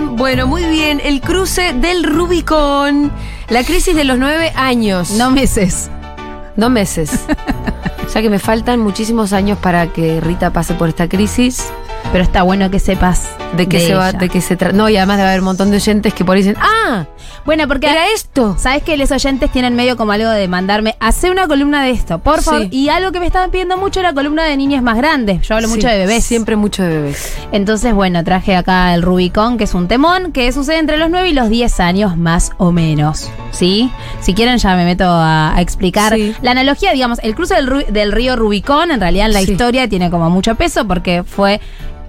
Bueno, muy bien. El cruce del Rubicón. La crisis de los nueve años. No meses. Dos meses. o sea que me faltan muchísimos años para que Rita pase por esta crisis. Pero está bueno que sepas De que se va, ella. de que se trata. No, y además de haber un montón de oyentes que por ahí dicen, ¡ah! Bueno, porque Era esto. ¿Sabes que los oyentes tienen medio como algo de mandarme, hacer una columna de esto, por favor? Sí. Y algo que me estaban pidiendo mucho era columna de niñas más grandes. Yo hablo Sí, mucho de bebés. Siempre mucho de bebés. Entonces, bueno, traje acá el Rubicón, que es un temón que sucede entre los 9 y los 10 años más o menos. ¿Sí? Si quieren ya me meto a, a explicar. Sí. La analogía, digamos, el cruce del, del río Rubicón, en realidad en la historia tiene como mucho peso porque fue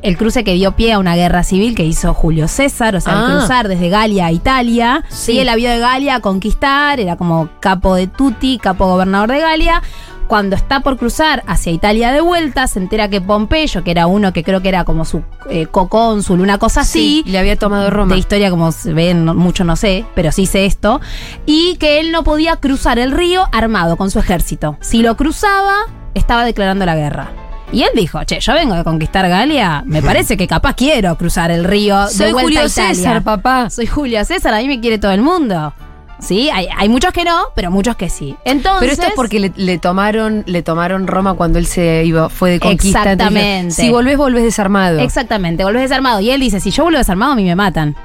el cruce que dio pie a una guerra civil que hizo Julio César, o sea, el Ah. cruzar desde Galia a Italia. Sí. Sí, él había de Galia a conquistar, era como capo de Tutti, capo gobernador de Galia. Cuando está por cruzar hacia Italia de vuelta, se entera que Pompeyo, que era uno que creo que era como su eh, cocónsul, una cosa así. le había tomado Roma. De historia, como se ve, no- mucho no sé, pero sí sé esto. Y que él no podía cruzar el río armado con su ejército. Si lo cruzaba, estaba declarando la guerra. Y él dijo, che, yo vengo de conquistar Galia, me parece que capaz quiero cruzar el río de Soy vuelta Julio a Italia. César, papá. Soy Julio César, a mí me quiere todo el mundo. Sí, hay, hay muchos que no, pero muchos que sí. Entonces, Pero esto es porque le, le tomaron, le tomaron Roma cuando él se iba, fue de conquista. Exactamente. Si volvés, volvés desarmado. Exactamente, volvés desarmado. Y él dice, si yo vuelvo desarmado, a mí me matan.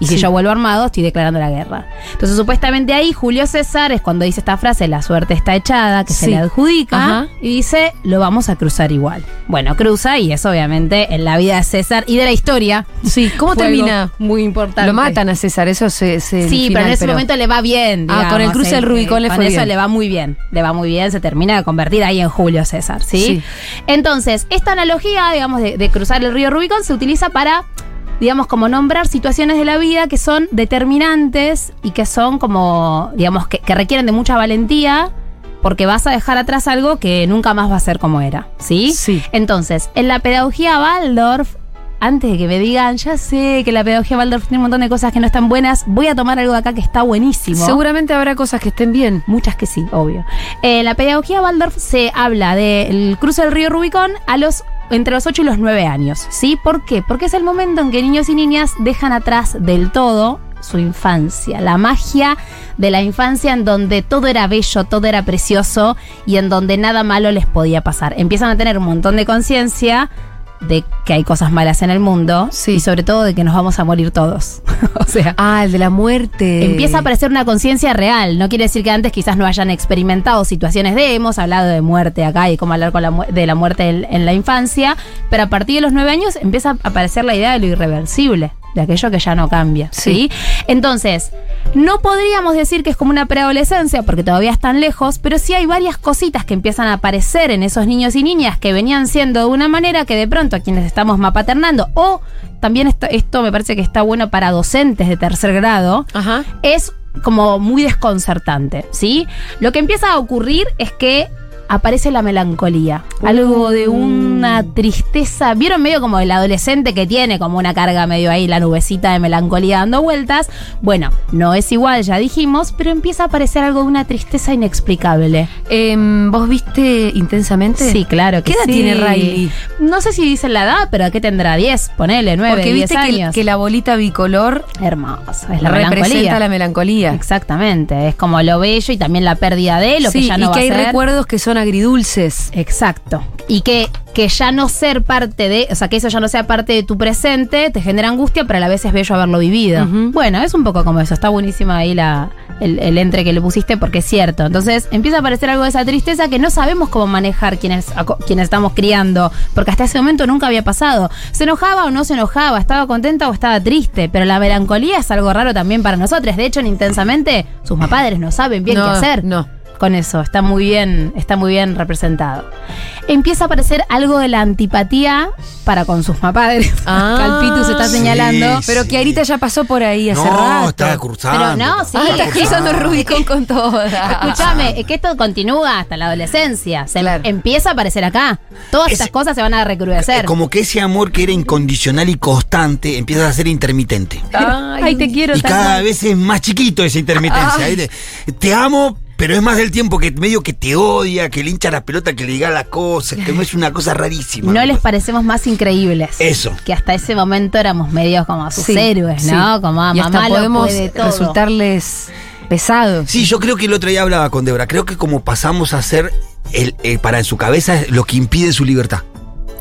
Y si Sí. yo vuelvo armado, estoy declarando la guerra. Entonces, supuestamente ahí, Julio César es cuando dice esta frase, la suerte está echada, que se le adjudica, Ajá. y dice, lo vamos a cruzar igual. Bueno, cruza, y eso obviamente en la vida de César y de la historia. Sí, ¿cómo termina? Muy importante. Lo matan a César, eso se. se Sí, pero en ese momento le va bien. Ah, con el cruce del Rubicón le con fue eso bien. le va muy bien. Le va muy bien, se termina de convertir ahí en Julio César, ¿sí? Sí. Entonces, esta analogía, digamos, de, de cruzar el río Rubicón se utiliza para, digamos, como nombrar situaciones de la vida que son determinantes y que son como, digamos, que, que requieren de mucha valentía. Porque vas a dejar atrás algo que nunca más va a ser como era, ¿sí? Sí. Entonces, en la pedagogía Waldorf, antes de que me digan, ya sé que la pedagogía Waldorf tiene un montón de cosas que no están buenas, voy a tomar algo de acá que está buenísimo. Seguramente habrá cosas que estén bien. Muchas que sí, obvio. En la pedagogía Waldorf se habla del cruce del río Rubicón a los entre los 8 y los 9 años, ¿sí? ¿Por qué? Porque es el momento en que niños y niñas dejan atrás del todo su infancia, la magia de la infancia en donde todo era bello, todo era precioso y en donde nada malo les podía pasar. Empiezan a tener un montón de conciencia de que hay cosas malas en el mundo Sí. y sobre todo de que nos vamos a morir todos. o sea, Ah, el de la muerte. Empieza a aparecer una conciencia real. No quiere decir que antes quizás no hayan experimentado situaciones de. Hemos hablado de muerte acá y cómo hablar con la de la muerte en, en la infancia. Pero a partir de los nueve años empieza a aparecer la idea de lo irreversible, de aquello que ya no cambia. ¿sí? Sí. Entonces, no podríamos decir que es como una preadolescencia porque todavía están lejos, pero sí hay varias cositas que empiezan a aparecer en esos niños y niñas que venían siendo de una manera que de pronto a quienes estamos mapaternando o también esto, esto me parece que está bueno para docentes de tercer grado, Ajá. es como muy desconcertante, ¿sí? Lo que empieza a ocurrir es que aparece la melancolía, algo de una tristeza, vieron medio como el adolescente que tiene como una carga medio ahí, la nubecita de melancolía dando vueltas, bueno, no es igual, ya dijimos, pero empieza a aparecer algo de una tristeza inexplicable. Em, ¿Vos viste intensamente? Sí, claro que ¿Qué edad sí. tiene Riley? No sé si dicen la edad, pero ¿qué tendrá? 10, ponele, 9, Porque 10 viste que, años. que la bolita bicolor Hermosa, es la representa melancolía. la melancolía. Exactamente, es como lo bello y también la pérdida de lo que Sí, ya no y va que hay a recuerdos que son agridulces. Exacto. Y que, que ya no ser parte de, o sea, que eso ya no sea parte de tu presente, te genera angustia, pero a la vez es bello haberlo vivido. Bueno, es un poco como eso. Está buenísima ahí la, el, el entre que le pusiste porque es cierto. Entonces empieza a aparecer algo de esa tristeza que no sabemos cómo manejar quienes, quienes estamos criando, porque hasta ese momento nunca había pasado. ¿Se enojaba o no se enojaba? ¿Estaba contenta o estaba triste? Pero la melancolía es algo raro también para nosotros. De hecho, en Intensamente, sus padres no saben bien no, qué hacer. No. Con eso, está muy bien, está muy bien representado. Empieza a aparecer algo de la antipatía para con sus padres. Ah, Calpitu se está sí, señalando. Pero Sí. que Arita ya pasó por ahí hace no, rato. estaba cruzando. Pero no, sí, Ah, está está cruzando Rubicón con toda. Escúchame, es que esto continúa hasta la adolescencia. Se Claro. empieza a aparecer acá. Todas Ese- estas cosas se van a recrudecer. Como que ese amor que era incondicional y constante empieza a ser intermitente. Ay, Ay, te quiero Y cada vez es más chiquito esa intermitencia. Te amo, pero es más del tiempo que medio que te odia, que le hincha la pelota, que le diga las cosas, que es una cosa rarísima. No les parecemos más increíbles. Eso. Que hasta ese momento éramos medios como sus Sí, héroes, sí. ¿no? Como a y hasta mamá lo podemos puede todo. resultarles pesados. Sí, yo creo que el otro día hablaba con Débora. Creo que como pasamos a ser el, el- para en su cabeza lo que impide su libertad.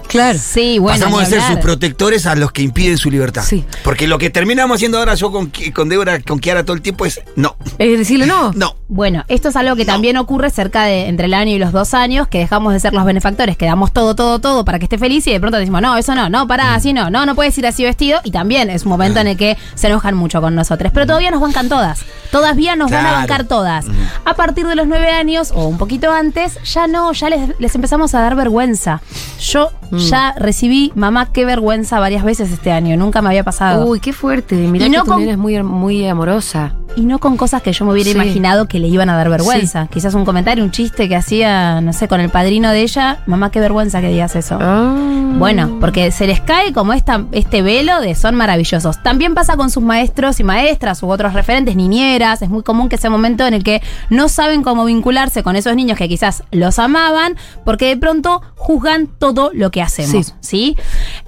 Claro. Sí, bueno. Pasamos de ser sus protectores a los que impiden su libertad. Sí. Porque lo que terminamos haciendo ahora yo con, con Débora, con Kiara todo el tiempo es no, Es decirle no. no. Bueno, esto es algo que también ocurre cerca de entre el año y los dos años, que dejamos de ser los benefactores, que damos todo, todo, todo para que esté feliz y de pronto decimos, no, eso no, no, pará, así no, no, no puedes ir así vestido. Y también es un momento en el que se enojan mucho con nosotros. Pero todavía nos bancan todas. Todavía nos van a bancar todas. A partir de los nueve años o un poquito antes, ya no, ya les, les empezamos a dar vergüenza. Yo ya recibí, mamá, qué vergüenza varias veces este año. Nunca me había pasado. Uy, qué fuerte. Mirá Y que no tu con- nena es muy, muy amorosa. Y no con cosas que yo me hubiera Sí. imaginado que le iban a dar vergüenza. Quizás un comentario, un chiste que hacía, no sé, con el padrino de ella. Mamá, qué vergüenza que digas eso. Ah. Bueno, porque se les cae como esta, este velo de son maravillosos. También pasa con sus maestros y maestras u otros referentes, niñeras. Es muy común que sea un momento en el que no saben cómo vincularse con esos niños que quizás los amaban, porque de pronto juzgan todo lo que hacemos. Sí. ¿sí?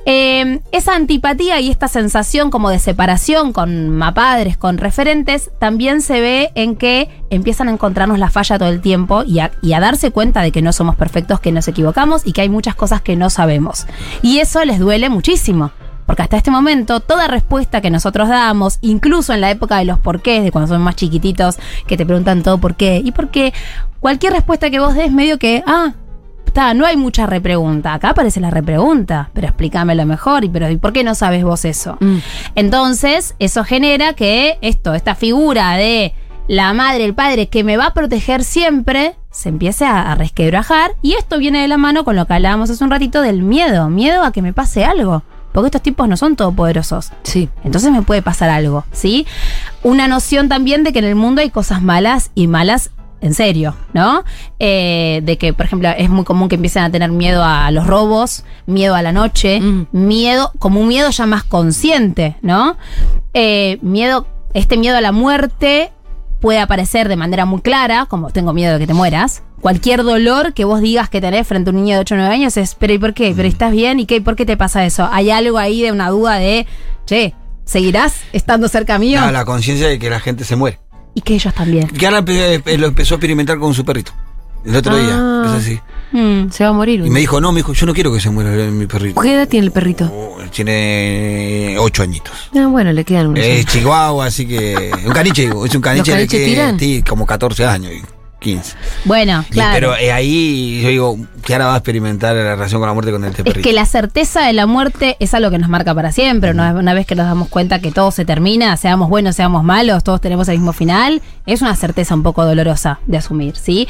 Eh, esa antipatía y esta sensación como de separación con mapadres, con referentes, también se ve en que empiezan a encontrarnos la falla todo el tiempo y a, darse cuenta de que no somos perfectos, que nos equivocamos y que hay muchas cosas que no sabemos. Y eso les duele muchísimo. Porque hasta este momento, toda respuesta que nosotros damos, incluso en la época de los porqués, de cuando son más chiquititos, que te preguntan todo por qué, y por qué, cualquier respuesta que vos des, medio que, ah, Está, no hay mucha repregunta. Acá aparece la repregunta, pero explícamelo mejor. ¿Y, pero, ¿y por qué no sabes vos eso? Mm. Entonces, eso genera que esto, esta figura de la madre, el padre, que me va a proteger siempre, se empiece a, a resquebrajar. Y esto viene de la mano con lo que hablábamos hace un ratito del miedo. Miedo a que me pase algo. Porque estos tipos no son todopoderosos. Sí. Entonces me puede pasar algo, ¿sí? Una noción también de que en el mundo hay cosas malas y malas en serio, ¿no? Eh, de que, por ejemplo, es muy común que empiecen a tener miedo a los robos, miedo a la noche, Mm. miedo, como un miedo ya más consciente, ¿no? Eh, miedo, este miedo a la muerte puede aparecer de manera muy clara, como tengo miedo de que te mueras. Cualquier dolor que vos digas que tenés frente a un niño de 8 o 9 años es, pero ¿y por qué? ¿Pero estás bien? ¿Y qué? ¿Por qué te pasa eso? Hay algo ahí de una duda de, che, ¿seguirás estando cerca mío? Ah, la conciencia de que la gente se muere. Y que ellos también. Kiara eh, lo empezó a experimentar con su perrito. El otro Ah. día. Es así. Mm. Se va a morir. Y me dijo, no, me dijo, yo no quiero que se muera mi perrito. ¿Qué edad tiene el perrito? Oh, Tiene ocho añitos. Ah, bueno, le quedan unos. Es chihuahua, así que. Un caniche, digo, es un caniche de caniches que. tiran? Sí, como 14 años, 15. Bueno, Y- claro. Pero eh, ahí yo digo, Kiara va a experimentar la relación con la muerte con este Es perrito. que la certeza de la muerte es algo que nos marca para siempre. Una, una vez que nos damos cuenta que todo se termina, seamos buenos, seamos malos, todos tenemos el mismo final, es una certeza un poco dolorosa de asumir, ¿sí?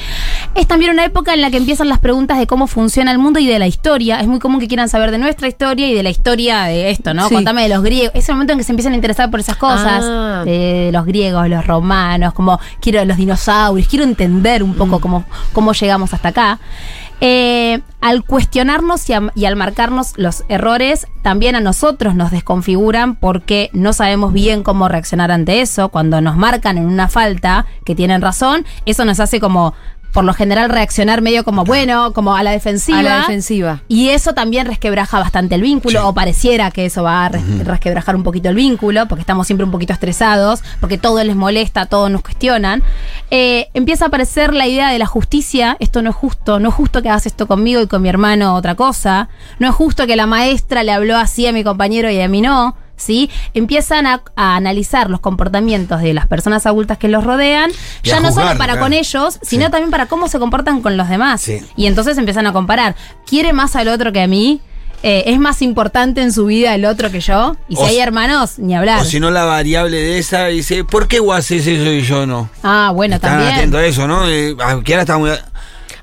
Es también una época en la que empiezan las preguntas de cómo funciona el mundo y de la historia. Es muy común que quieran saber de nuestra historia y de la historia de esto, ¿no? Sí. Contame de los griegos. Es el momento en que se empiezan a interesar por esas cosas. Ah. De los griegos, los romanos, como quiero los dinosaurios, quiero entender un poco cómo, cómo llegamos hasta acá. Eh, al cuestionarnos y, a- y al marcarnos los errores, también a nosotros nos desconfiguran porque no sabemos bien cómo reaccionar ante eso. Cuando nos marcan en una falta que tienen razón, eso nos hace como, por lo general, reaccionar medio como, bueno, como a la defensiva. A la defensiva. Y eso también resquebraja bastante el vínculo, Sí. o pareciera que eso va a res- resquebrajar un poquito el vínculo, porque estamos siempre un poquito estresados, porque todo les molesta, todo nos cuestionan. Eh, empieza a aparecer la idea de la justicia, esto no es justo, no es justo que hagas esto conmigo y con mi hermano otra cosa, no es justo que la maestra le habló así a mi compañero y a mí no. ¿Sí? Empiezan a, a analizar los comportamientos de las personas adultas que los rodean, Y ya no solo para claro. con ellos, sino Sí. también para cómo se comportan con los demás. Sí. Y entonces empiezan a comparar. ¿Quiere más al otro que a mí? eh, es más importante en su vida el otro que yo. Y si O hay hermanos, ni hablar. O si no, la variable de esa dice, ¿por qué vos haces eso y yo no? ah, bueno, Están también. atentos a eso, ¿no? Eh, ah, que ahora está muy...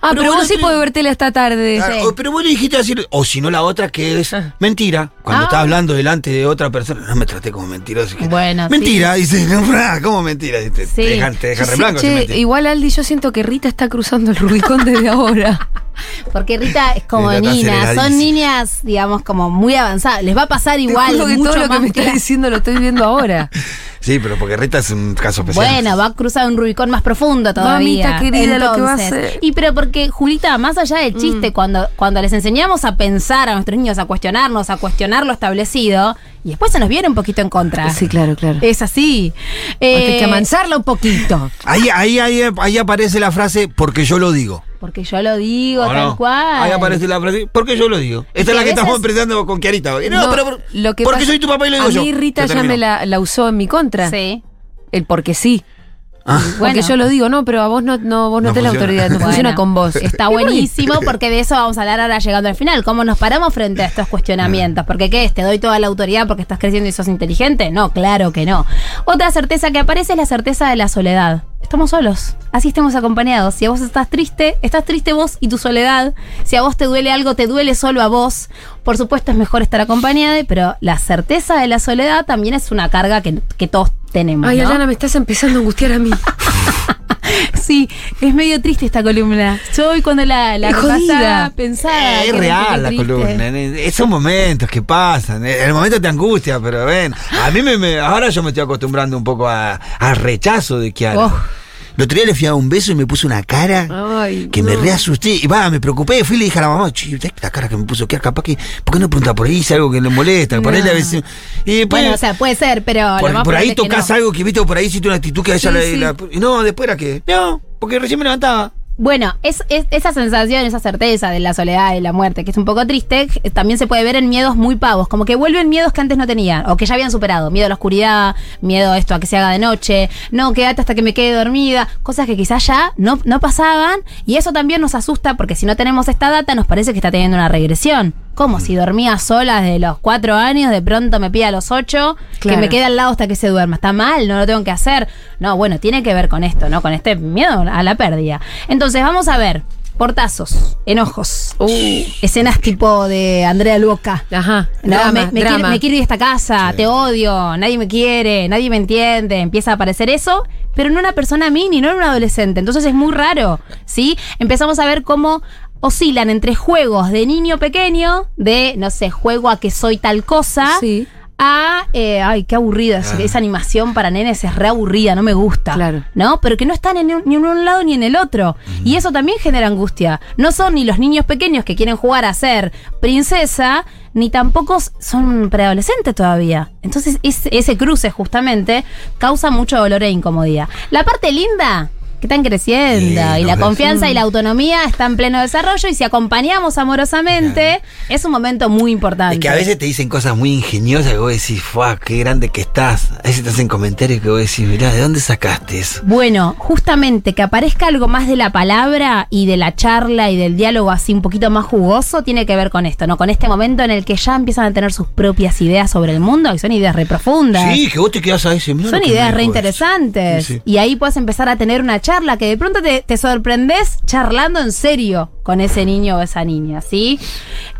Ah, pero, bueno, vos sí sí. podés ver tele hasta tarde. Ah, o- pero vos le dijiste decir, o si no la otra que es mentira. Cuando Ah. estás hablando delante de otra persona, no me traté como mentiroso. Bueno, mentira, dice, no, ¿cómo mentira? Te, te Sí. dejan, te dejan Sí, re blanco. che, igual Aldi, yo siento que Rita está cruzando el Rubicón desde ahora. Porque Rita es como está niña, son niñas, digamos, como muy avanzadas. Les va a pasar Te igual, juro que mucho todo lo que me estás clara. diciendo lo estoy viendo ahora. Sí, pero porque Rita es un caso especial. Bueno, va a cruzar un Rubicón más profundo todavía. Mamita querida, lo que va a hacer. Y pero porque, Julita, más allá del chiste, cuando, cuando les enseñamos a pensar a nuestros niños, a cuestionarnos, a cuestionar lo establecido, y después se nos viene un poquito en contra. Sí, claro, claro. Es así. Hay Eh, que amansarla un poquito. Ahí, ahí, ahí, ahí aparece la frase, porque yo lo digo. Porque yo lo digo ¿O tal no? cual. Ahí aparece la frase, porque yo lo digo. Esta es la a que estamos veces- empezando con Kiarita. No, No, pero por- lo que porque pasa- soy tu papá y lo digo A yo. mí Rita Yo ya me la, la usó en mi contra. Sí. El porque sí. Ah. Bueno. Porque yo lo digo, no, pero a vos no, no, vos no, No tenés la autoridad, no Bueno, funciona con vos. Está buenísimo porque de eso vamos a hablar ahora llegando al final. ¿Cómo nos paramos frente a estos cuestionamientos? Porque ¿qué es? ¿Te doy toda la autoridad porque estás creciendo y sos inteligente? No, claro que no. Otra certeza que aparece es la certeza de la soledad. Estamos solos, así estemos acompañados. Si a vos estás triste, estás triste vos y tu soledad. Si a vos te duele algo, te duele solo a vos. Por supuesto es mejor estar acompañada, pero la certeza de la soledad también es una carga que, que todos tenemos. Ay, ¿no? Alana, me estás empezando a angustiar a mí. Sí, es medio triste esta columna. Yo hoy cuando la, la jodida. pensaba. Es que real la columna. Esos momentos que pasan. En el momento te angustia, pero ven. A mí me, me- ahora yo me estoy acostumbrando un poco a- al rechazo de Kiara. Oh. El otro día le fui a dar un beso y me puso una cara Ay, que me reasusté. Y va, me preocupé. Fui y le dije a la mamá, "Che, ¿sabes la cara que me puso Kiara? Capaz que. ¿Por qué no pregunta por ahí? Si algo que le molesta. Por ahí le veces. Y después. Bueno, o sea, puede ser, pero por, ahí que tocas no. algo que viste, o por ahí hiciste una actitud que a ella Sí, la- sí. la- No, después era que. No, porque recién me levantaba. Bueno, es, es- esa sensación, esa certeza de la soledad y la muerte, que es un poco triste, eh, también se puede ver en miedos muy pavos, como que vuelven miedos que antes no tenían, o que ya habían superado. Miedo a la oscuridad, miedo a esto a que se haga de noche, no, quédate hasta que me quede dormida, cosas que quizás ya no, no pasaban, y eso también nos asusta porque si no tenemos esta data nos parece que está teniendo una regresión. Como si dormía sola desde los cuatro años, de pronto me pide a los ocho, que me quede al lado hasta que se duerma. Está mal, no lo tengo que hacer. No, bueno, tiene que ver con esto, ¿no? Con este miedo a la pérdida. Entonces, vamos a ver. Portazos, enojos, Uh, escenas tipo de Andrea Luca. ajá. No, drama, me, me drama. quiero, me quiero ir de esta casa, te odio, nadie me quiere, nadie me entiende, empieza a aparecer eso, pero no una persona mini, no en un adolescente, entonces es muy raro, ¿sí? Empezamos a ver cómo oscilan entre juegos de niño pequeño, de, no sé, juego a que soy tal cosa, Sí. a, eh, ay, qué aburrida, esa- esa animación para nenes es re aburrida, no me gusta. Claro. ¿No? Pero que no están en un- ni en un lado ni en el otro. Y eso también genera angustia. No son ni los niños pequeños que quieren jugar a ser princesa, ni tampoco son preadolescentes todavía. Entonces, es- ese cruce justamente causa mucho dolor e incomodidad. La parte linda. Que están creciendo Sí, y la confianza y la autonomía están en pleno desarrollo y si acompañamos amorosamente es un momento muy importante. Es que a veces te dicen cosas muy ingeniosas que vos decís, ¡fuah, qué grande que estás! A veces te hacen comentarios que vos decís, mirá, ¿de dónde sacaste eso? Bueno, justamente que aparezca algo más de la palabra y de la charla y del diálogo así un poquito más jugoso tiene que ver con esto, ¿no? Con este momento en el que ya empiezan a tener sus propias ideas sobre el mundo, que son ideas re profundas. Sí, que vos te quedás a Son ideas re interesantes. Sí, sí. Y ahí puedes empezar a tener una charla que de pronto te, te sorprendes charlando en serio con ese niño o esa niña, ¿sí?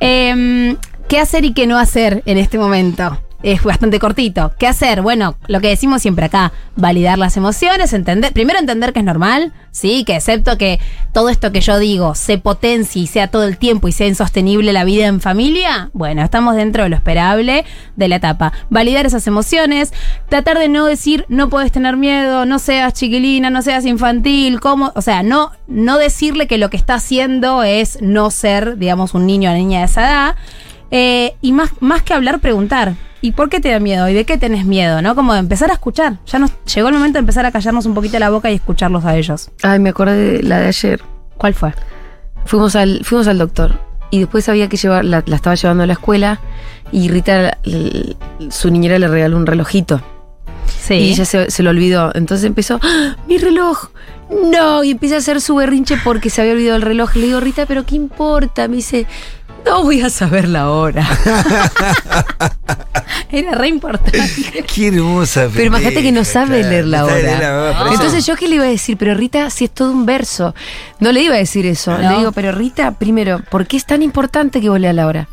Em, ¿Qué hacer y qué no hacer en este momento? Es bastante cortito. ¿Qué hacer? Bueno, lo que decimos siempre acá, validar las emociones, entender, primero entender que es normal, sí, que excepto que todo esto que yo digo se potencie y sea todo el tiempo y sea insostenible la vida en familia, bueno, estamos dentro de lo esperable de la etapa. Validar esas emociones, tratar de no decir no puedes tener miedo, no seas chiquilina, no seas infantil, cómo, o sea, no no decirle que lo que está haciendo es no ser, digamos, un niño o niña de esa edad. Eh, y más, más que hablar, preguntar. ¿Y por qué te da miedo? ¿Y de qué tenés miedo? ¿No? Como de empezar a escuchar. Ya nos llegó el momento de empezar a callarnos un poquito la boca y escucharlos a ellos. Ay, me acordé de la de ayer. ¿Cuál fue? Fuimos al, fuimos al doctor. Y después había que llevar, la, la estaba llevando a la escuela. Y Rita, su niñera le regaló un relojito. Sí. Y ella se, se lo olvidó. Entonces empezó, ¡Ah! mi reloj. No, y empieza a hacer su berrinche porque se había olvidado el reloj. Le digo, Rita, pero ¿qué importa? Me dice, No voy a saber la hora. Era re importante. Qué hermosa. Pero imagínate que no sabe claro, leer la hora. leer la hora, por eso- Entonces yo qué le iba a decir, pero Rita, si es todo un verso. No le iba a decir eso. No. Le digo, pero Rita, primero, ¿por qué es tan importante que vos leas la hora?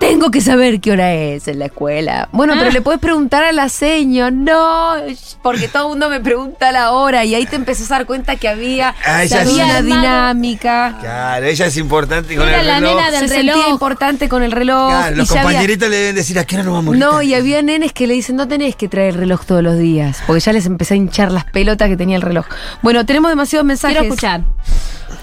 Tengo que saber qué hora es en la escuela. Bueno, pero le puedes preguntar a la seño. No, porque todo el mundo me pregunta la hora y ahí te empezás a dar cuenta que había, Ah, ella había una armado- dinámica. Claro, ella es importante con Era el la reloj. nena del Se reloj. sentía importante con el reloj. Claro, los ya había- compañeritos le deben decir, ¿a qué hora nos vamos? No, Rita?" y había nenes que le dicen, no tenés que traer el reloj todos los días, porque ya les empecé a hinchar las pelotas que tenía el reloj. Bueno, tenemos demasiados mensajes. Quiero escuchar.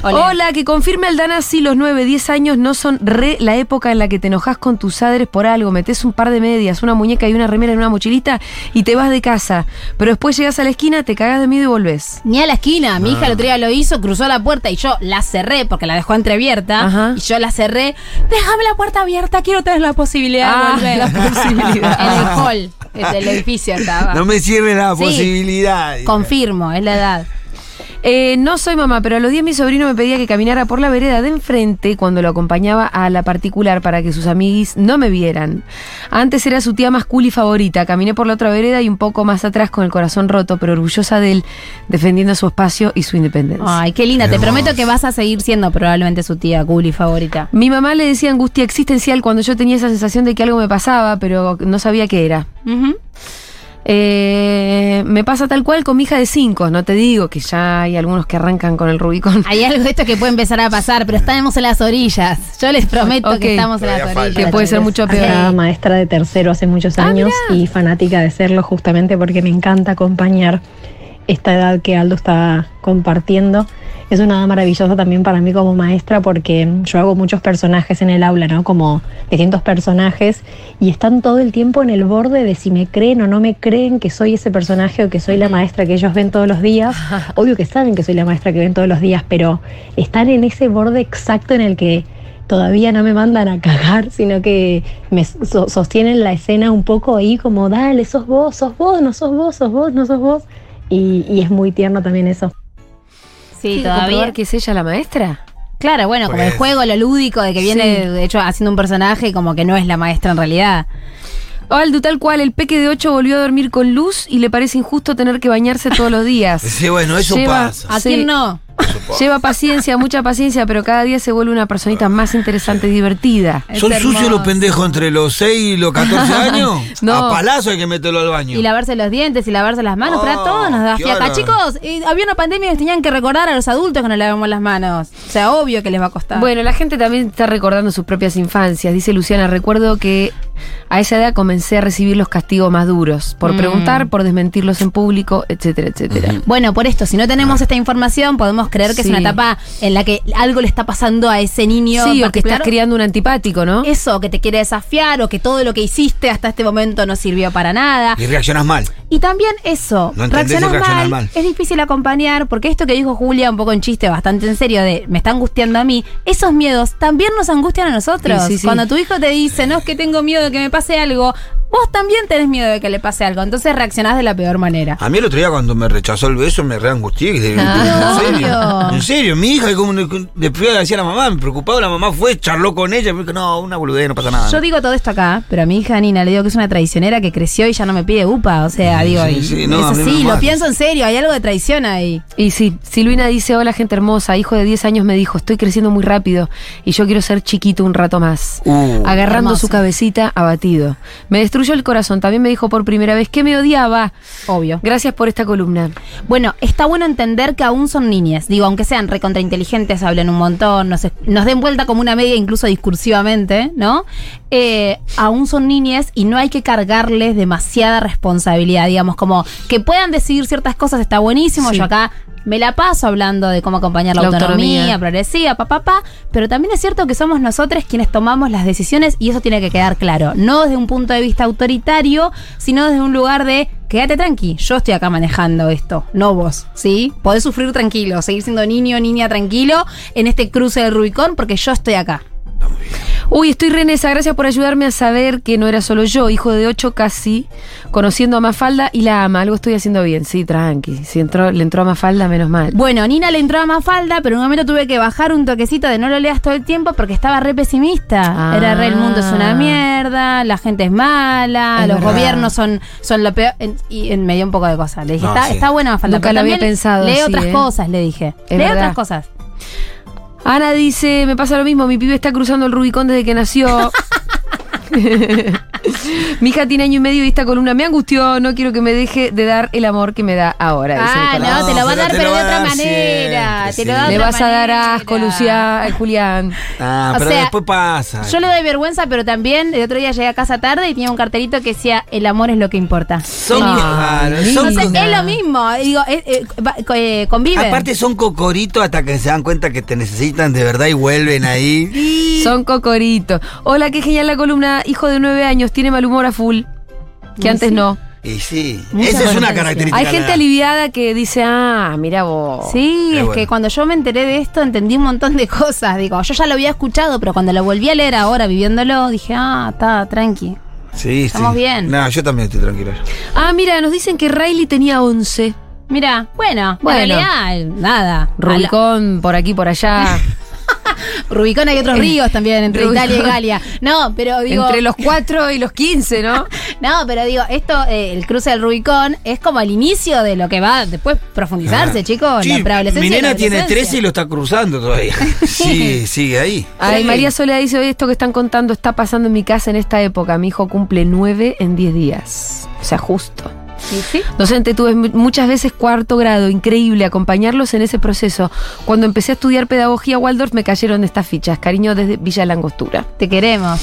Hola. que confirme Aldana si los 9, 10 años no son re la época en la que te enojas con tus padres por algo, metes un par de medias, una muñeca y una remera en una mochilita y te vas de casa. Pero después llegas a la esquina, te cagas de miedo y volvés. Ni a la esquina. Mi hija el otro día lo hizo, cruzó la puerta y yo la cerré porque la dejó entreabierta. Ajá. Y yo la cerré. Déjame la puerta abierta, quiero tener la posibilidad Ah, de volver. la posibilidad. En el hall del edificio estaba. No me sirve la Sí. posibilidad. Confirmo, es la edad. Eh, no soy mamá, pero a los días mi sobrino me pedía que caminara por la vereda de enfrente cuando lo acompañaba a la particular para que sus amiguis no me vieran. Antes era su tía más cool y favorita. Caminé por la otra vereda y un poco más atrás con el corazón roto, pero orgullosa de él, defendiendo su espacio y su independencia. Ay, qué linda. Te prometo que vas a seguir siendo probablemente su tía cool y favorita. Mi mamá le decía angustia existencial cuando yo tenía esa sensación de que algo me pasaba, pero no sabía qué era. Ujú. Eh, me pasa tal cual con mi hija de cinco. No te digo que ya hay algunos que arrancan con el Rubicón. Hay algo de esto que puede empezar a pasar, pero estamos en las orillas. Yo les prometo que estamos en las orillas. falta. Que puede ser mucho peor. Era maestra de tercero hace muchos Ah, años y fanática de serlo justamente porque me encanta acompañar esta edad que Aldo está compartiendo. Es una edad maravillosa también para mí como maestra porque yo hago muchos personajes en el aula, ¿no? Como distintos personajes y están todo el tiempo en el borde de si me creen o no me creen que soy ese personaje o que soy la maestra que ellos ven todos los días. Obvio que saben que soy la maestra que ven todos los días, pero están en ese borde exacto en el que todavía no me mandan a cagar, sino que me so- sostienen la escena un poco ahí como, dale, sos vos, sos vos, no sos vos, sos vos, no sos vos. Y, y es muy tierno también eso. Sí, ¿Quiere todavía. comprobar que es ella la maestra? Claro, bueno, como el Pues- juego, lo lúdico, de que viene, Sí. de hecho, haciendo un personaje como que no es la maestra en realidad. Aldo, tal cual, el peque de 8 volvió a dormir con luz y le parece injusto tener que bañarse todos los días. Sí, bueno, eso Lleva- pasa. ¿A Sí. quién no? Lleva paciencia, mucha paciencia, pero cada día se vuelve una personita más interesante y divertida. Es ¿Son hermoso. sucios los pendejos entre los 6 y los 14 años? No. A palazo hay que meterlo al baño. Y lavarse los dientes y lavarse las manos, pero a Oh, todos nos da fiaca. Chicos, eh, había una pandemia y tenían que recordar a los adultos que nos lavamos las manos. O sea, obvio que les va a costar. Bueno, la gente también está recordando sus propias infancias. Dice Luciana, recuerdo que a esa edad comencé a recibir los castigos más duros, por Mm. preguntar, por desmentirlos en público, etcétera, etcétera. Bueno, por esto, si no tenemos esta información, podemos creer que Sí. es una etapa en la que algo le está pasando a ese niño. Sí, o que estás criando un antipático, ¿no? Eso, que te quiere desafiar o que todo lo que hiciste hasta este momento no sirvió para nada. Y reaccionas mal. Y también eso, No reaccionás mal, mal. es difícil acompañar, porque esto que dijo Julia, un poco en chiste, bastante en serio, de me está angustiando a mí, esos miedos también nos angustian a nosotros. Sí, sí, sí. Cuando tu hijo te dice, no es que tengo miedo de que me pase algo, vos también tenés miedo de que le pase algo, entonces reaccionás de la peor manera. A mí el otro día cuando me rechazó el beso me reangustié. que Ah, en serio. En serio, mi hija, como le fui a decir a la mamá, me preocupaba, la mamá fue, charló con ella, me dijo, no, una boludez, no pasa nada. Yo digo todo esto acá, pero a mi hija Nina le digo que es una traicionera que creció y ya no me pide upa. O sea, Sí, digo, sí, sí, no, es así, lo pienso en serio, hay algo de traición ahí. Y sí, Silvina dice, hola gente hermosa, hijo de 10 años me dijo, estoy creciendo muy rápido y yo quiero ser chiquito un rato más. Uh. Agarrando hermoso. su cabecita, abatido. Me destruyó el corazón, también me dijo por primera vez que me odiaba. Obvio. Gracias por esta columna. Bueno, está bueno entender que aún son niñas. Digo, aunque sean recontrainteligentes, hablen un montón, nos, nos den vuelta como una media, incluso discursivamente, ¿no? Eh, aún son niñas y no hay que cargarles demasiada responsabilidad. Digamos, como que puedan decidir ciertas cosas está buenísimo. Sí. Yo acá me la paso hablando de cómo acompañar la, La autonomía, autonomía. progresiva, papá, pa, pa, pero también es cierto que somos nosotros quienes tomamos las decisiones y eso tiene que quedar claro. No desde un punto de vista autoritario, sino desde un lugar de quédate tranqui, yo estoy acá manejando esto, no vos, ¿sí? Podés sufrir tranquilo, seguir siendo niño, niña tranquilo en este cruce del Rubicón porque yo estoy acá. Bien. Uy, estoy renesa, gracias por ayudarme a saber que no era solo yo, hijo de ocho casi, conociendo a Mafalda y la ama. Algo estoy haciendo bien, sí, tranqui. Si entró, le entró a Mafalda, menos mal. Bueno, Nina le entró a Mafalda, pero en un momento tuve que bajar un toquecito de no lo leas todo el tiempo porque estaba re pesimista. Ah. Era re el mundo es una mierda, la gente es mala, Es los verdad. gobiernos son, son lo peor. en- y en- me dio un poco de cosas. Le dije, No, está, sí. está buena Mafalda. Nunca lo había pensado Lee otras ¿eh? cosas, le dije. Es lee verdad. otras cosas. Ana dice, me pasa lo mismo, mi pibe está cruzando el Rubicón desde que nació. Mi hija tiene año y medio y esta columna me angustió, no quiero que me deje de dar el amor que me da ahora. Ah, no, te lo va a dar, pero de otra manera. te lo sí. da de Le otra vas a dar asco, Lucía, Julián. Ah, O pero sea, después pasa. Yo le doy vergüenza, pero también el otro día llegué a casa tarde y tenía un cartelito que decía el amor es lo que importa. Son, Ah, claro, linda. son Entonces es lo mismo, digo, eh, eh, eh, conviven. Aparte son cocoritos hasta que se dan cuenta que te necesitan de verdad y vuelven ahí. Son cocoritos. Hola, qué genial la columna. Hijo de nueve años, tiene mal humor a full. Que Y antes sí. no. Y sí, Mucha esa es una característica. Hay gente la- aliviada que dice, ah, mira vos. Sí, es bueno. que cuando yo me enteré de esto entendí un montón de cosas. Digo, yo ya lo había escuchado, pero cuando lo volví a leer ahora viviéndolo, dije, ah, está, tranqui. Sí, Estamos sí. bien. No, yo también estoy tranquilo. Ah, mira, nos dicen que Riley tenía 11. Mira, bueno, Bueno. en realidad, nada. Rubicón por aquí, por allá. Rubicón hay otros ríos también entre Rubicón. Italia y Galia. No, pero digo. Entre los 4 y los 15, ¿no? No, pero digo, esto, eh, el cruce del Rubicón, es como el inicio de lo que va después profundizarse, Ah. chicos. Sí, la preadolescencia. mi la nena tiene adolescencia. 13 y lo está cruzando todavía. Sí, sigue ahí. Ay, Sí. María Soledad dice, hoy esto que están contando está pasando en mi casa en esta época. Mi hijo cumple 9 en 10 días. O sea, justo. Sí, sí. Docente, tuve mu- muchas veces cuarto grado, increíble acompañarlos en ese proceso. Cuando empecé a estudiar pedagogía Waldorf me cayeron estas fichas. Cariño desde Villa Langostura. Te queremos.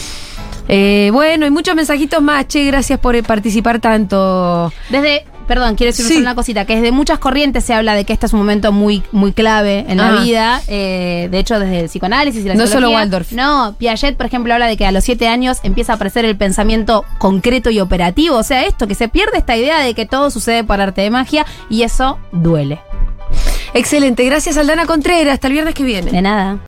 Eh, bueno, y muchos mensajitos más. Che, gracias por eh, participar tanto. Desde, perdón, quiero decir Sí. una cosita, que desde muchas corrientes se habla de que este es un momento muy, muy clave en la vida. eh, de hecho, desde el psicoanálisis y la No solo. Waldorf. No, Piaget, por ejemplo, habla de que a los siete años empieza a aparecer el pensamiento concreto y operativo. O sea, esto, que se pierde esta idea de que todo sucede por arte de magia y eso duele. Excelente, gracias Aldana Contreras. Hasta el viernes que viene. De nada.